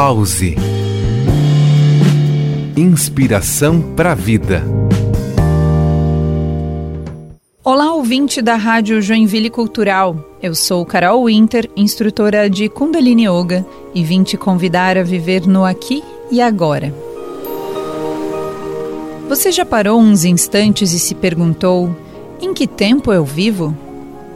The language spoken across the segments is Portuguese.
Pause. Inspiração para a vida. Olá, ouvinte da Rádio Joinville Cultural. Eu sou Carol Winter, instrutora de Kundalini Yoga, e vim te convidar a viver no aqui e agora. Você já parou uns instantes e se perguntou: em que tempo eu vivo?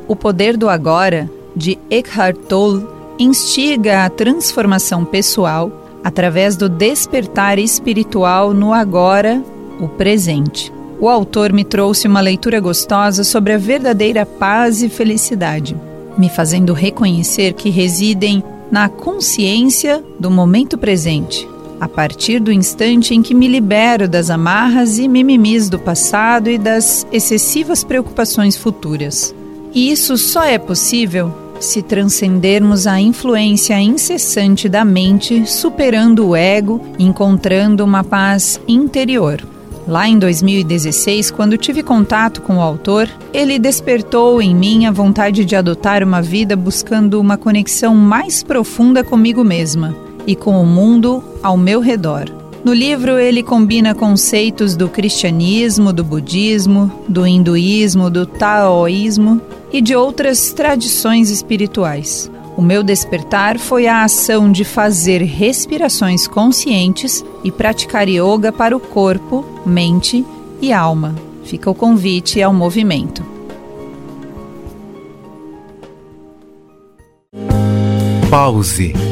O poder do agora, de Eckhart Tolle, instiga a transformação pessoal através do despertar espiritual no agora, o presente. O autor me trouxe uma leitura gostosa sobre a verdadeira paz e felicidade, me fazendo reconhecer que residem na consciência do momento presente, a partir do instante em que me libero das amarras e mimimis do passado e das excessivas preocupações futuras. E isso só é possível se transcendermos a influência incessante da mente, superando o ego, encontrando uma paz interior. Lá em 2016, quando tive contato com o autor, ele despertou em mim a vontade de adotar uma vida buscando uma conexão mais profunda comigo mesma e com o mundo ao meu redor. No livro, ele combina conceitos do cristianismo, do budismo, do hinduísmo, do taoísmo e de outras tradições espirituais. O meu despertar foi a ação de fazer respirações conscientes e praticar yoga para o corpo, mente e alma. Fica o convite ao movimento. Pause.